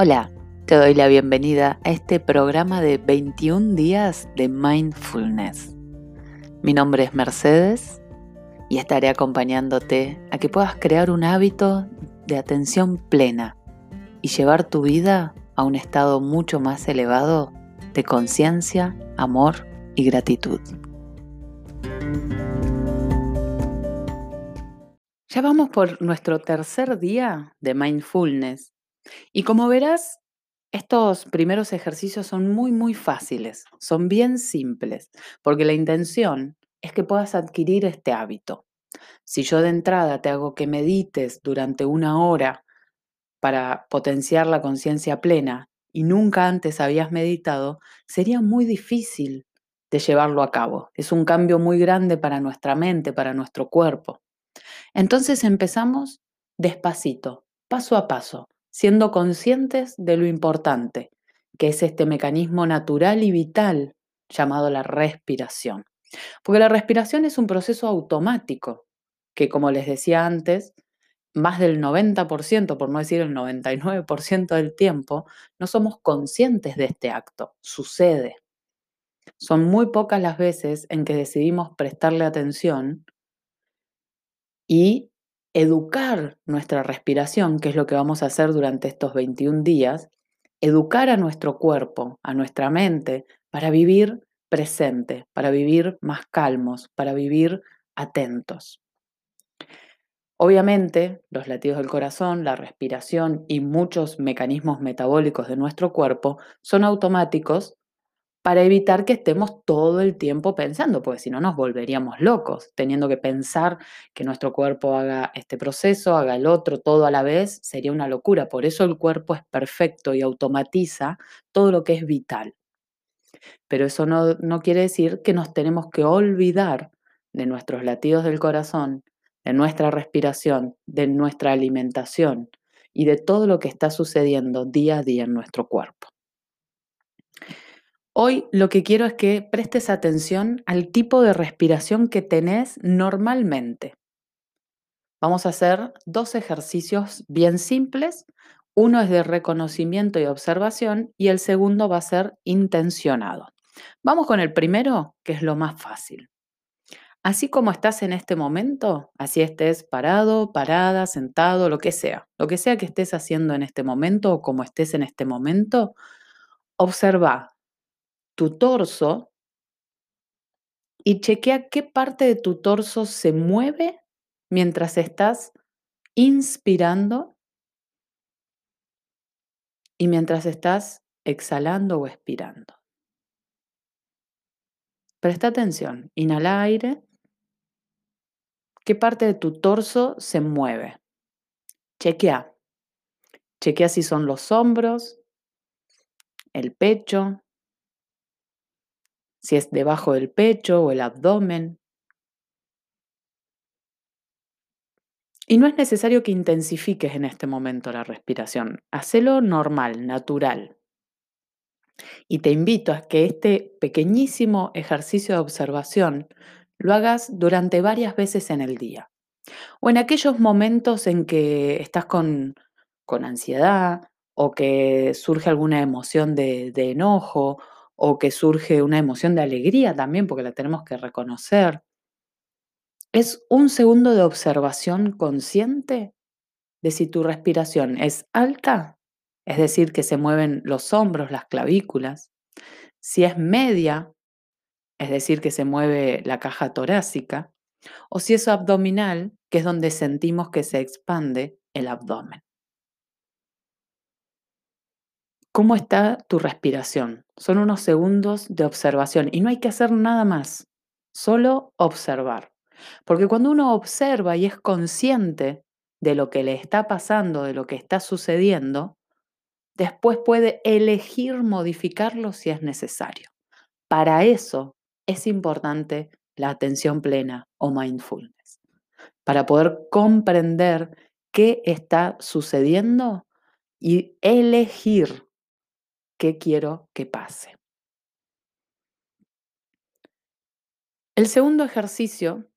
Hola, te doy la bienvenida a este programa de 21 días de mindfulness. Mi nombre es Mercedes y estaré acompañándote a que puedas crear un hábito de atención plena y llevar tu vida a un estado mucho más elevado de conciencia, amor y gratitud. Ya vamos por nuestro tercer día de mindfulness y como verás, estos primeros ejercicios son muy, muy fáciles, son bien simples, porque la intención es que puedas adquirir este hábito. Si yo de entrada te hago que medites durante una hora para potenciar la conciencia plena y nunca antes habías meditado, sería muy difícil de llevarlo a cabo. Es un cambio muy grande para nuestra mente, para nuestro cuerpo. Entonces empezamos despacito, paso a paso, siendo conscientes de lo importante, que es este mecanismo natural y vital llamado la respiración. Porque la respiración es un proceso automático, que como les decía antes, más del 90%, por no decir el 99% del tiempo, no somos conscientes de este acto, sucede. Son muy pocas las veces en que decidimos prestarle atención y educar nuestra respiración, que es lo que vamos a hacer durante estos 21 días, educar a nuestro cuerpo, a nuestra mente, para vivir presente, para vivir más calmos, para vivir atentos. Obviamente, los latidos del corazón, la respiración y muchos mecanismos metabólicos de nuestro cuerpo son automáticos para evitar que estemos todo el tiempo pensando, porque si no nos volveríamos locos, teniendo que pensar que nuestro cuerpo haga este proceso, haga el otro, todo a la vez, sería una locura. Por eso el cuerpo es perfecto y automatiza todo lo que es vital. Pero eso no, no quiere decir que nos tenemos que olvidar de nuestros latidos del corazón, de nuestra respiración, de nuestra alimentación y de todo lo que está sucediendo día a día en nuestro cuerpo. Hoy lo que quiero es que prestes atención al tipo de respiración que tenés normalmente. Vamos a hacer dos ejercicios bien simples. Uno es de reconocimiento y observación y el segundo va a ser intencionado. Vamos con el primero, que es lo más fácil. Así como estás en este momento, así estés parado, parada, sentado, lo que sea, lo que sea que estés haciendo en este momento o como estés en este momento, observa tu torso y chequea qué parte de tu torso se mueve mientras estás inspirando y mientras estás exhalando o expirando. Presta atención, inhala aire. ¿Qué parte de tu torso se mueve? Chequea. Chequea si son los hombros, el pecho, si es debajo del pecho o el abdomen. Y no es necesario que intensifiques en este momento la respiración. Hacelo normal, natural. Y te invito a que este pequeñísimo ejercicio de observación lo hagas durante varias veces en el día. O en aquellos momentos en que estás con, con ansiedad o que surge alguna emoción de, de enojo o que surge una emoción de alegría también, porque la tenemos que reconocer. Es un segundo de observación consciente de si tu respiración es alta, es decir, que se mueven los hombros, las clavículas, si es media, es decir, que se mueve la caja torácica, o si es abdominal, que es donde sentimos que se expande el abdomen. ¿Cómo está tu respiración? Son unos segundos de observación y no hay que hacer nada más, solo observar. Porque cuando uno observa y es consciente de lo que le está pasando, de lo que está sucediendo, después puede elegir modificarlo si es necesario. Para eso es importante la atención plena o mindfulness. Para poder comprender qué está sucediendo y elegir qué quiero que pase. El segundo ejercicio,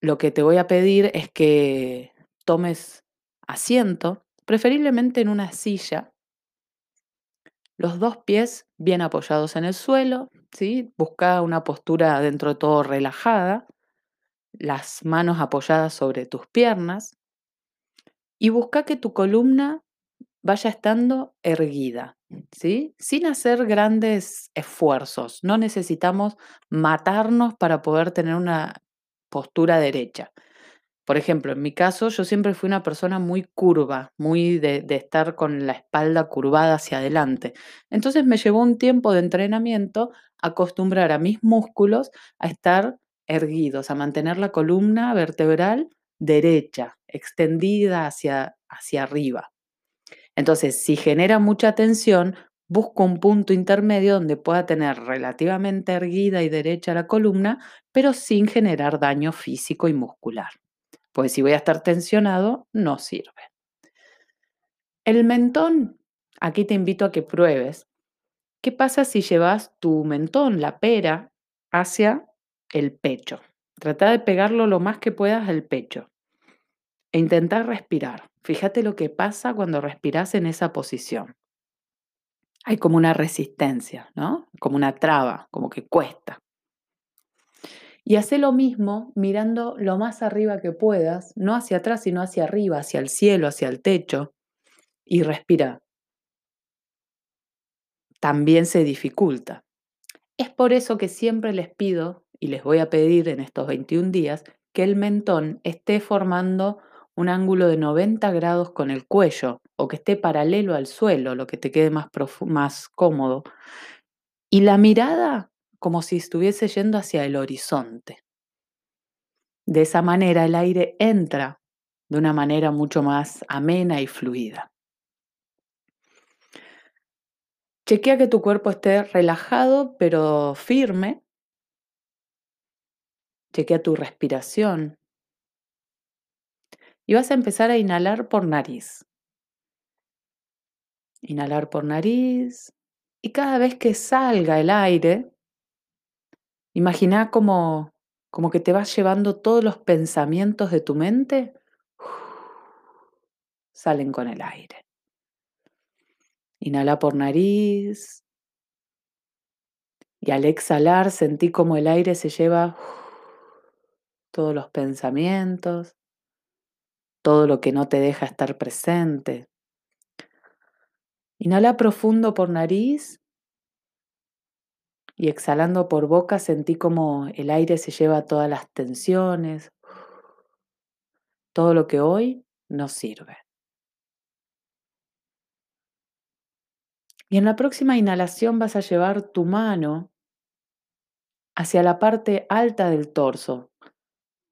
lo que te voy a pedir es que tomes asiento preferiblemente en una silla, los dos pies bien apoyados en el suelo, ¿sí? Busca una postura dentro de todo relajada, las manos apoyadas sobre tus piernas y busca que tu columna vaya estando erguida, ¿sí? Sin hacer grandes esfuerzos. No necesitamos matarnos para poder tener una postura derecha. Por ejemplo, en mi caso, yo siempre fui una persona muy curva, muy de, estar con la espalda curvada hacia adelante. Entonces me llevó un tiempo de entrenamiento acostumbrar a mis músculos a estar erguidos, a mantener la columna vertebral derecha, extendida hacia, hacia arriba. Entonces, si genera mucha tensión, busco un punto intermedio donde pueda tener relativamente erguida y derecha la columna, pero sin generar daño físico y muscular. Pues si voy a estar tensionado, no sirve. El mentón, aquí te invito a que pruebes. ¿Qué pasa si llevas tu mentón, la pera, hacia el pecho? Trata de pegarlo lo más que puedas al pecho e intentar respirar. Fíjate lo que pasa cuando respiras en esa posición. Hay como una resistencia, ¿no? Como una traba, como que cuesta. Y hace lo mismo mirando lo más arriba que puedas, no hacia atrás, sino hacia arriba, hacia el cielo, hacia el techo, y respira. También se dificulta. Es por eso que siempre les pido, y les voy a pedir en estos 21 días, que el mentón esté formando un ángulo de 90 grados con el cuello o que esté paralelo al suelo, lo que te quede más, cómodo. Y la mirada como si estuviese yendo hacia el horizonte. De esa manera el aire entra de una manera mucho más amena y fluida. Chequea que tu cuerpo esté relajado pero firme. Chequea tu respiración. Y vas a empezar a inhalar por nariz. Inhalar por nariz. Y cada vez que salga el aire, Imagina como, como que te vas llevando todos los pensamientos de tu mente, salen con el aire. Inhala por nariz y al exhalar sentí como el aire se lleva todos los pensamientos, todo lo que no te deja estar presente. Inhala profundo por nariz y exhalando por boca sentí como el aire se lleva todas las tensiones, todo lo que hoy no sirve. Y en la próxima inhalación vas a llevar tu mano hacia la parte alta del torso,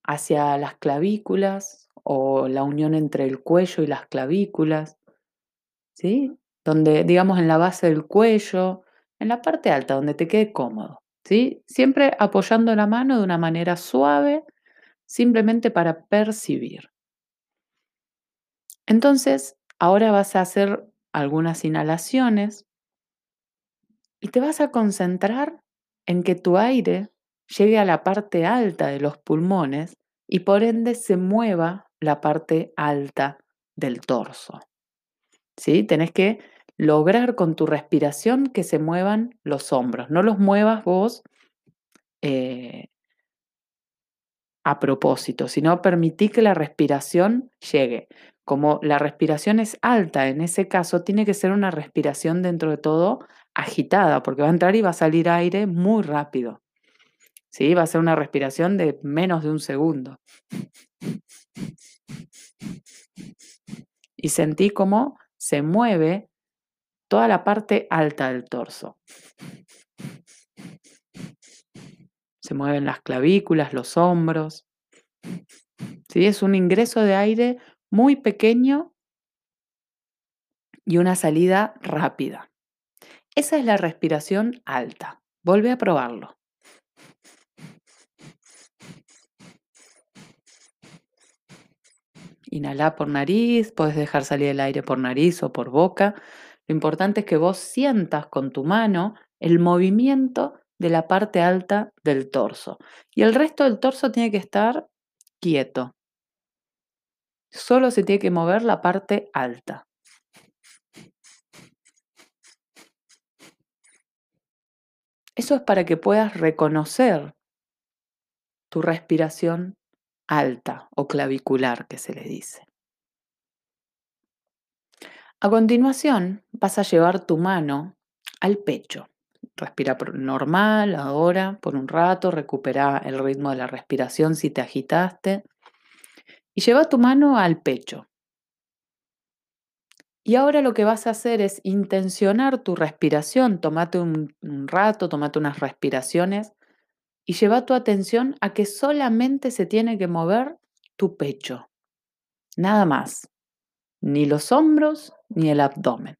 hacia las clavículas o la unión entre el cuello y las clavículas, ¿sí? Donde, digamos, en la base del cuello, en la parte alta, donde te quede cómodo. ¿sí? Siempre apoyando la mano de una manera suave, simplemente para percibir. Entonces, ahora vas a hacer algunas inhalaciones y te vas a concentrar en que tu aire llegue a la parte alta de los pulmones y por ende se mueva la parte alta del torso. ¿Sí? Tenés que lograr con tu respiración que se muevan los hombros. No los muevas vos eh, a propósito, sino permití que la respiración llegue. Como la respiración es alta, en ese caso tiene que ser una respiración dentro de todo agitada, porque va a entrar y va a salir aire muy rápido. ¿Sí? Va a ser una respiración de menos de un segundo. Y sentí cómo se mueve toda la parte alta del torso. Se mueven las clavículas, los hombros. ¿Sí? Es un ingreso de aire muy pequeño y una salida rápida. Esa es la respiración alta. Vuelve a probarlo. Inhalá por nariz, puedes dejar salir el aire por nariz o por boca. Lo importante es que vos sientas con tu mano el movimiento de la parte alta del torso. Y el resto del torso tiene que estar quieto. Solo se tiene que mover la parte alta. Eso es para que puedas reconocer tu respiración alta o clavicular, que se le dice. A continuación, vas a llevar tu mano al pecho. Respira normal ahora, por un rato, recupera el ritmo de la respiración si te agitaste. Y lleva tu mano al pecho. Y ahora lo que vas a hacer es intencionar tu respiración. Tómate un, rato, tómate unas respiraciones y lleva tu atención a que solamente se tiene que mover tu pecho. Nada más. Ni los hombros ni el abdomen.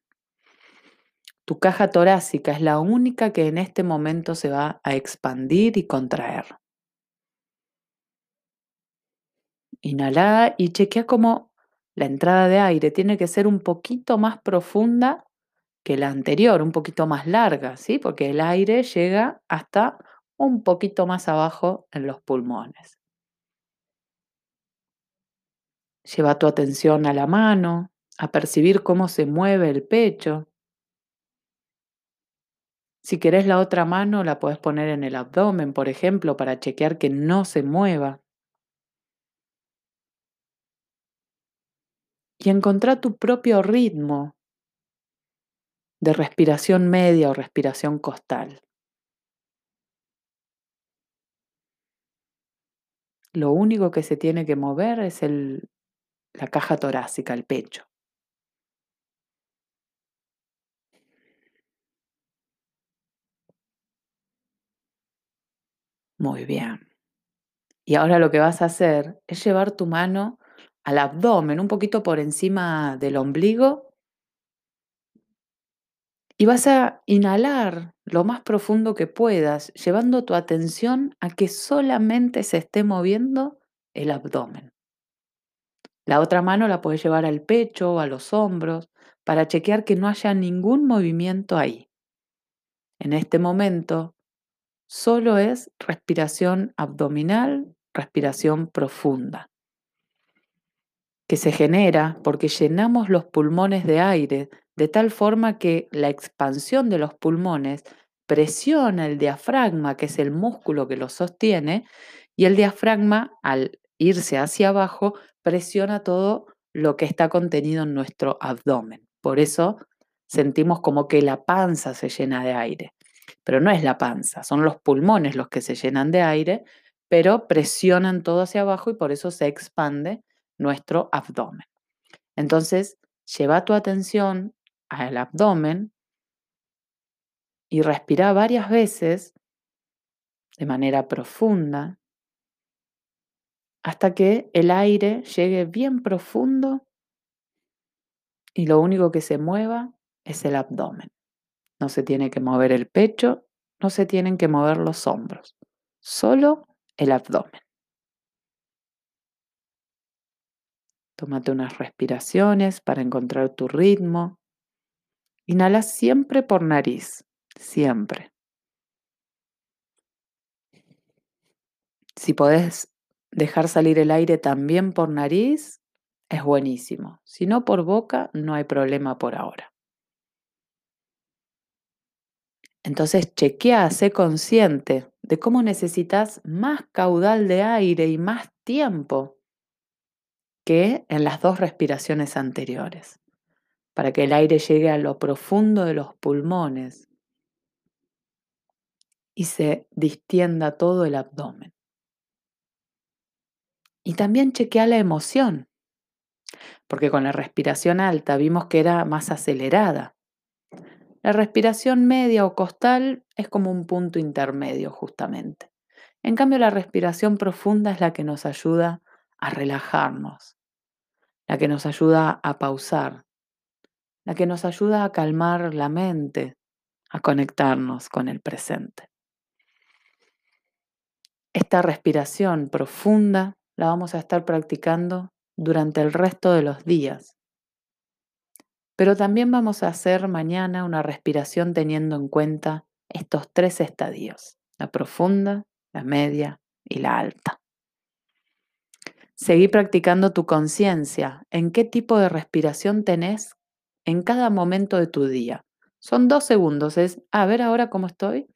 Tu caja torácica es la única que en este momento se va a expandir y contraer. Inhala y chequea cómo la entrada de aire tiene que ser un poquito más profunda que la anterior, un poquito más larga, ¿sí? Porque el aire llega hasta un poquito más abajo en los pulmones. Lleva tu atención a la mano, a percibir cómo se mueve el pecho. Si querés la otra mano, la puedes poner en el abdomen, por ejemplo, para chequear que no se mueva. Y encontrar tu propio ritmo de respiración media o respiración costal. Lo único que se tiene que mover es el, la caja torácica, el pecho. Muy bien. Y ahora lo que vas a hacer es llevar tu mano al abdomen, un poquito por encima del ombligo. Y vas a inhalar lo más profundo que puedas, llevando tu atención a que solamente se esté moviendo el abdomen. La otra mano la puedes llevar al pecho o a los hombros para chequear que no haya ningún movimiento ahí. En este momento solo es respiración abdominal, respiración profunda, que se genera porque llenamos los pulmones de aire de tal forma que la expansión de los pulmones presiona el diafragma, que es el músculo que lo sostiene, y el diafragma, al irse hacia abajo, presiona todo lo que está contenido en nuestro abdomen. Por eso sentimos como que la panza se llena de aire. Pero no es la panza, son los pulmones los que se llenan de aire, pero presionan todo hacia abajo y por eso se expande nuestro abdomen. Entonces, lleva tu atención al abdomen y respira varias veces de manera profunda hasta que el aire llegue bien profundo y lo único que se mueva es el abdomen. No se tiene que mover el pecho, no se tienen que mover los hombros, solo el abdomen. Tómate unas respiraciones para encontrar tu ritmo. Inhala siempre por nariz, siempre. Si podés dejar salir el aire también por nariz, es buenísimo. Si no por boca, no hay problema por ahora. Entonces chequea, sé consciente de cómo necesitas más caudal de aire y más tiempo que en las dos respiraciones anteriores para que el aire llegue a lo profundo de los pulmones y se distienda todo el abdomen. Y también chequea la emoción, porque con la respiración alta vimos que era más acelerada. La respiración media o costal es como un punto intermedio justamente. En cambio, la respiración profunda es la que nos ayuda a relajarnos, la que nos ayuda a pausar, la que nos ayuda a calmar la mente, a conectarnos con el presente. Esta respiración profunda la vamos a estar practicando durante el resto de los días. Pero también vamos a hacer mañana una respiración teniendo en cuenta estos tres estadios, la profunda, la media y la alta. Seguí practicando tu conciencia, en qué tipo de respiración tenés en cada momento de tu día. Son dos segundos, es a ver ahora cómo estoy.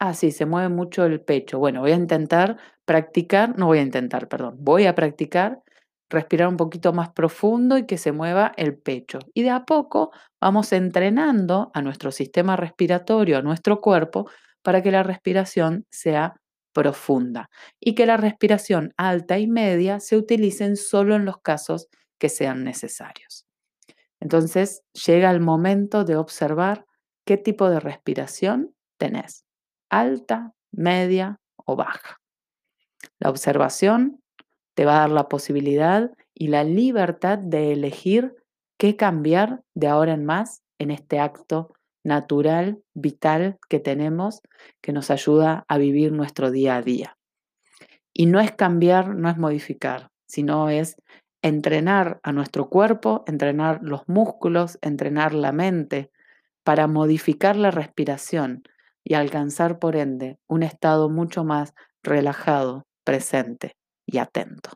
Ah, sí, se mueve mucho el pecho. Bueno, voy a intentar practicar, no voy a intentar, perdón, voy a practicar respirar un poquito más profundo y que se mueva el pecho. Y de a poco vamos entrenando a nuestro sistema respiratorio, a nuestro cuerpo, para que la respiración sea profunda y que la respiración alta y media se utilicen solo en los casos que sean necesarios. Entonces llega el momento de observar qué tipo de respiración tenés, alta, media o baja. La observación te va a dar la posibilidad y la libertad de elegir qué cambiar de ahora en más en este acto natural, vital que tenemos, que nos ayuda a vivir nuestro día a día. Y no es cambiar, no es modificar, sino es entrenar a nuestro cuerpo, entrenar los músculos, entrenar la mente para modificar la respiración y alcanzar por ende un estado mucho más relajado, presente y atento.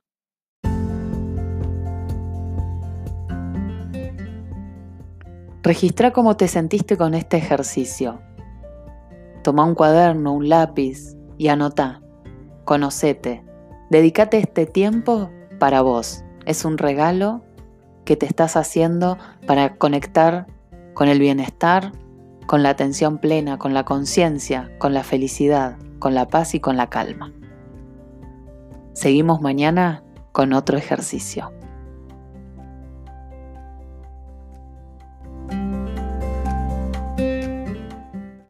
Registra cómo te sentiste con este ejercicio. Toma un cuaderno, un lápiz y anota. Conocete. Dedícate este tiempo para vos. Es un regalo que te estás haciendo para conectar con el bienestar, con la atención plena, con la conciencia, con la felicidad, con la paz y con la calma. Seguimos mañana con otro ejercicio.